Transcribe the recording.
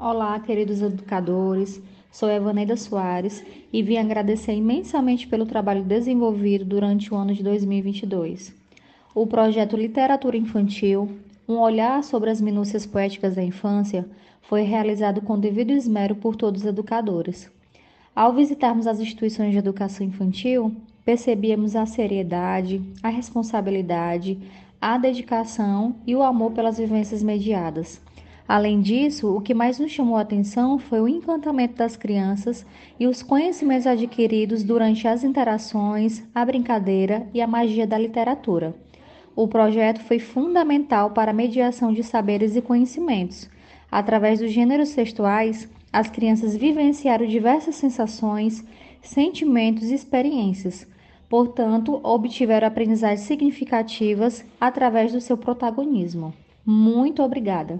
Olá, queridos educadores. Sou Evaneida Soares e vim agradecer imensamente pelo trabalho desenvolvido durante o ano de 2022. O projeto Literatura Infantil, um olhar sobre as minúcias poéticas da infância, foi realizado com devido esmero por todos os educadores. Ao visitarmos as instituições de educação infantil, percebíamos a seriedade, a responsabilidade, a dedicação e o amor pelas vivências mediadas Além disso, o que mais nos chamou a atenção foi o encantamento das crianças e os conhecimentos adquiridos durante as interações, a brincadeira e a magia da literatura. O projeto foi fundamental para a mediação de saberes e conhecimentos. Através dos gêneros textuais, as crianças vivenciaram diversas sensações, sentimentos e experiências. Portanto, obtiveram aprendizagens significativas através do seu protagonismo. Muito obrigada!